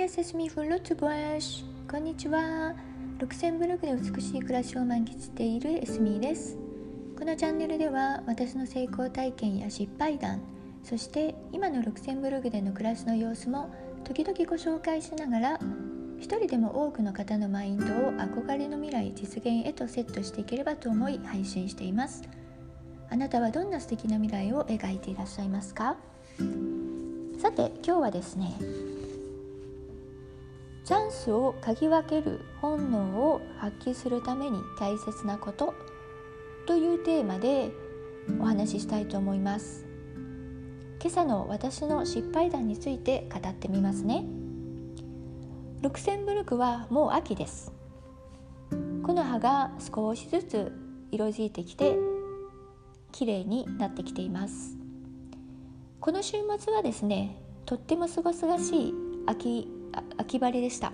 イアセスミフロッツボアシこんにちはルクセンブルクで美しい暮らしを満喫しているエスミです。このチャンネルでは私の成功体験や失敗談そして今のルクセンブルクでの暮らしの様子も時々ご紹介しながら一人でも多くの方のマインドを憧れの未来実現へとセットしていければと思い配信しています。あなたはどんな素敵な未来を描いていらっしゃいますか？さて今日はですねチャンスを嗅ぎ分ける本能を発揮するために大切なことというテーマでお話ししたいと思います。今朝の私の失敗談について語ってみますね。ルクセンブルクはもう秋です。木の葉が少しずつ色づいてきて綺麗になってきています。この週末はですねとってもすがすがしい秋秋晴れでした。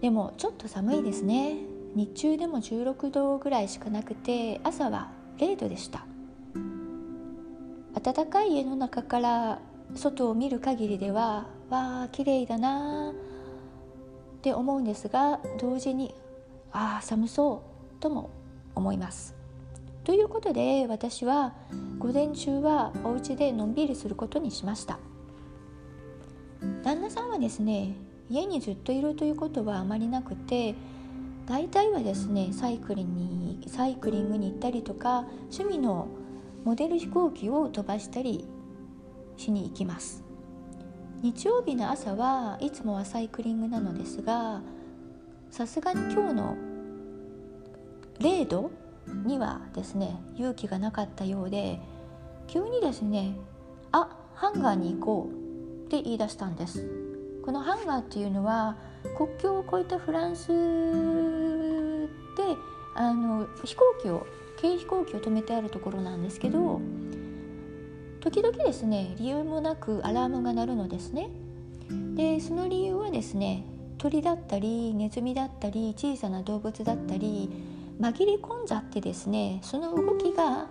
でもちょっと寒いですね。日中でも16度ぐらいしかなくて朝は0度でした。暖かい家の中から外を見る限りではわあ綺麗だなって思うんですが同時にああ寒そうとも思います。ということで私は午前中はお家でのんびりすることにしました。旦那さんはですね家にずっといるということはあまりなくて大体はですねサイクリングにサイクリングに行ったりとか趣味のモデル飛行機を飛ばしたりしに行きます。日曜日の朝はいつもはサイクリングなのですがさすがに今日の0度にはですね勇気がなかったようで急にですねあハンガーに行こうって言い出したんです。このハンガーっていうのは国境を越えたフランスであの飛行機を軽飛行機を止めてあるところなんですけど時々ですね理由もなくアラームが鳴るのですね。でその理由はですね鳥だったりネズミだったり小さな動物だったり紛れ込んじゃってですねその動きが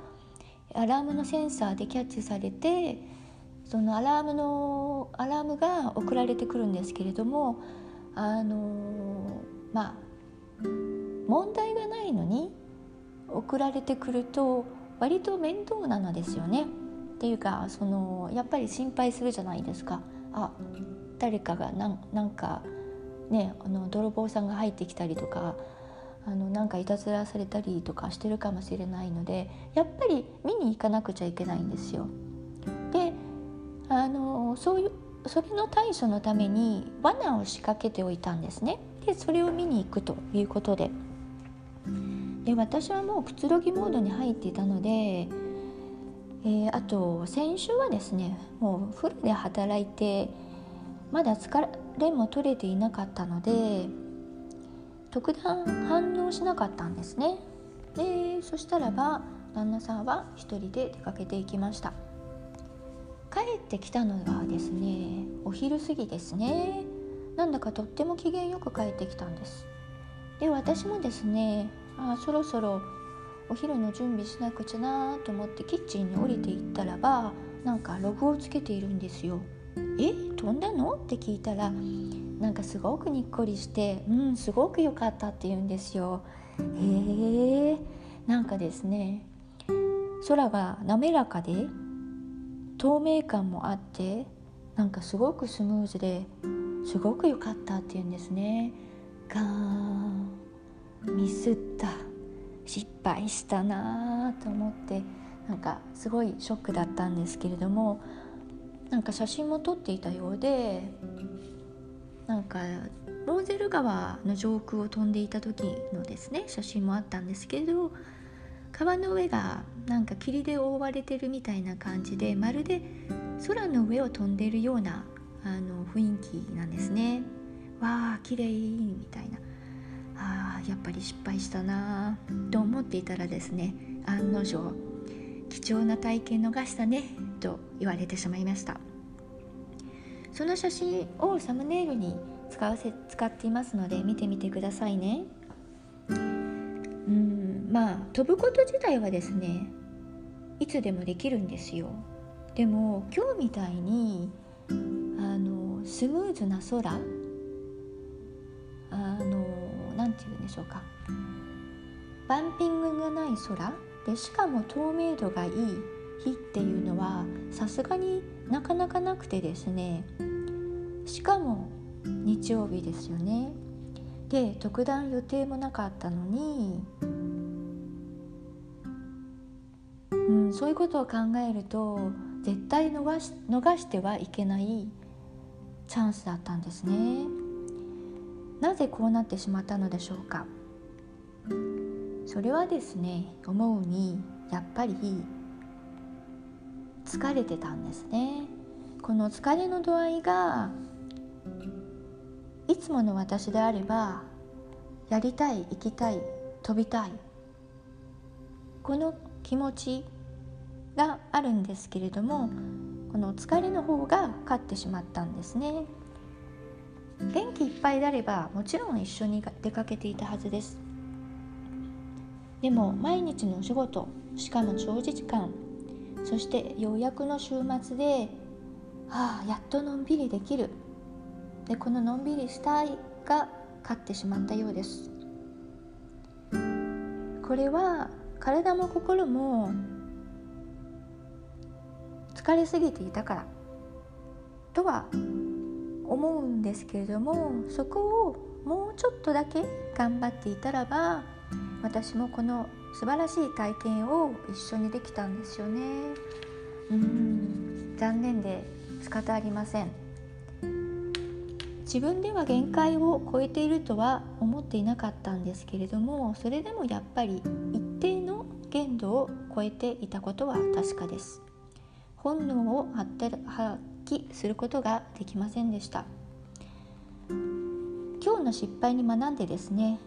アラームのセンサーでキャッチされてそのアラームのアラームが送られてくるんですけれどもあのまあ問題がないのに送られてくると割と面倒なのですよね。っていうかそのやっぱり心配するじゃないですか。あ誰かがなんなんかねあの泥棒さんが入ってきたりとかあのなんかいたずらされたりとかしてるかもしれないのでやっぱり見に行かなくちゃいけないんですよ。あのそういうそれの対処のために罠を仕掛けておいたんですね。でそれを見に行くということで。で私はもうくつろぎモードに入っていたので、えー、あと先週はですねもうフルで働いてまだ疲れも取れていなかったので特段反応しなかったんですね。でそしたらば旦那さんは一人で出かけていきました。帰ってきたのがですねお昼過ぎですね。なんだかとっても機嫌よく帰ってきたんです。で私もですねあそろそろお昼の準備しなくちゃなと思ってキッチンに降りていったらばなんかログをつけているんですよ。え？飛んだの？って聞いたらなんかすごくにっこりしてうんすごく良かったって言うんですよ。へえなんかですね空が滑らかで透明感もあってなんかすごくスムーズですごく良かったっていうんですね。ガーミスった。失敗したなと思ってなんかすごいショックだったんですけれどもなんか写真も撮っていたようでなんかローゼル川の上空を飛んでいた時のですね写真もあったんですけれど川の上がなんか霧で覆われてるみたいな感じでまるで空の上を飛んでいるようなあの雰囲気なんですね。わあ綺麗みたいな。あやっぱり失敗したなと思っていたらですね案の定貴重な体験逃したねと言われてしまいました。その写真をサムネイルに使わせ使っていますので見てみてくださいね。まあ飛ぶこと自体はですねいつでもできるんですよ。でも今日みたいにあのスムーズな空あの何て言うんでしょうか。バンピングがない空。でしかも透明度がいい。日っていうのはさすがになかなかなくてですね。しかも日曜日ですよね。で特段予定もなかったのに、そういうことを考えると絶対逃し逃してはいけないチャンスだったんですね。なぜこうなってしまったのでしょうか。それはですね思うにやっぱり疲れてたんですね。この疲れの度合いがいつもの私であればやりたい行きたい飛びたいこの気持ちがあるんですけれどもこの疲れの方が勝ってしまったんですね。元気いっぱいであればもちろん一緒に出かけていたはずです。でも毎日のお仕事しかも長時間そしてようやくの週末でああやっとのんびりできる。でこののんびりしたいが勝ってしまったようです。これは体も心も疲れすぎていたから。とは思うんですけれどもそこをもうちょっとだけ頑張っていたらば私もこの素晴らしい体験を一緒にできたんですよね。うん残念で仕方ありません。自分では限界を超えているとは思っていなかったんですけれどもそれでもやっぱり一定の限度を超えていたことは確かです。本能を発揮することができませんでした。今日の失敗に学んでですね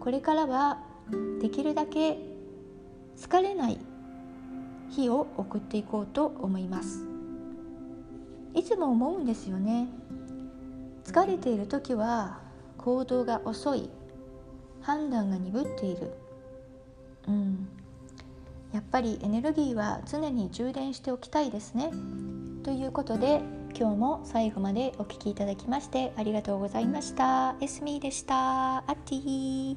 これからはできるだけ疲れない日を送っていこうと思います。いつも思うんですよね。疲れている時は行動が遅い。判断が鈍っている。うん。やっぱりエネルギーは常に充電しておきたいですね。ということで今日も最後までお聴きいただきましてありがとうございました。エスミーでした。アッティー。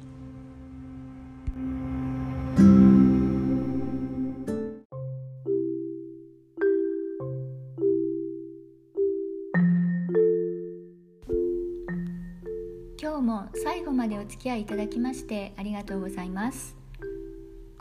今日も最後までお付き合いいただきましてありがとうございます。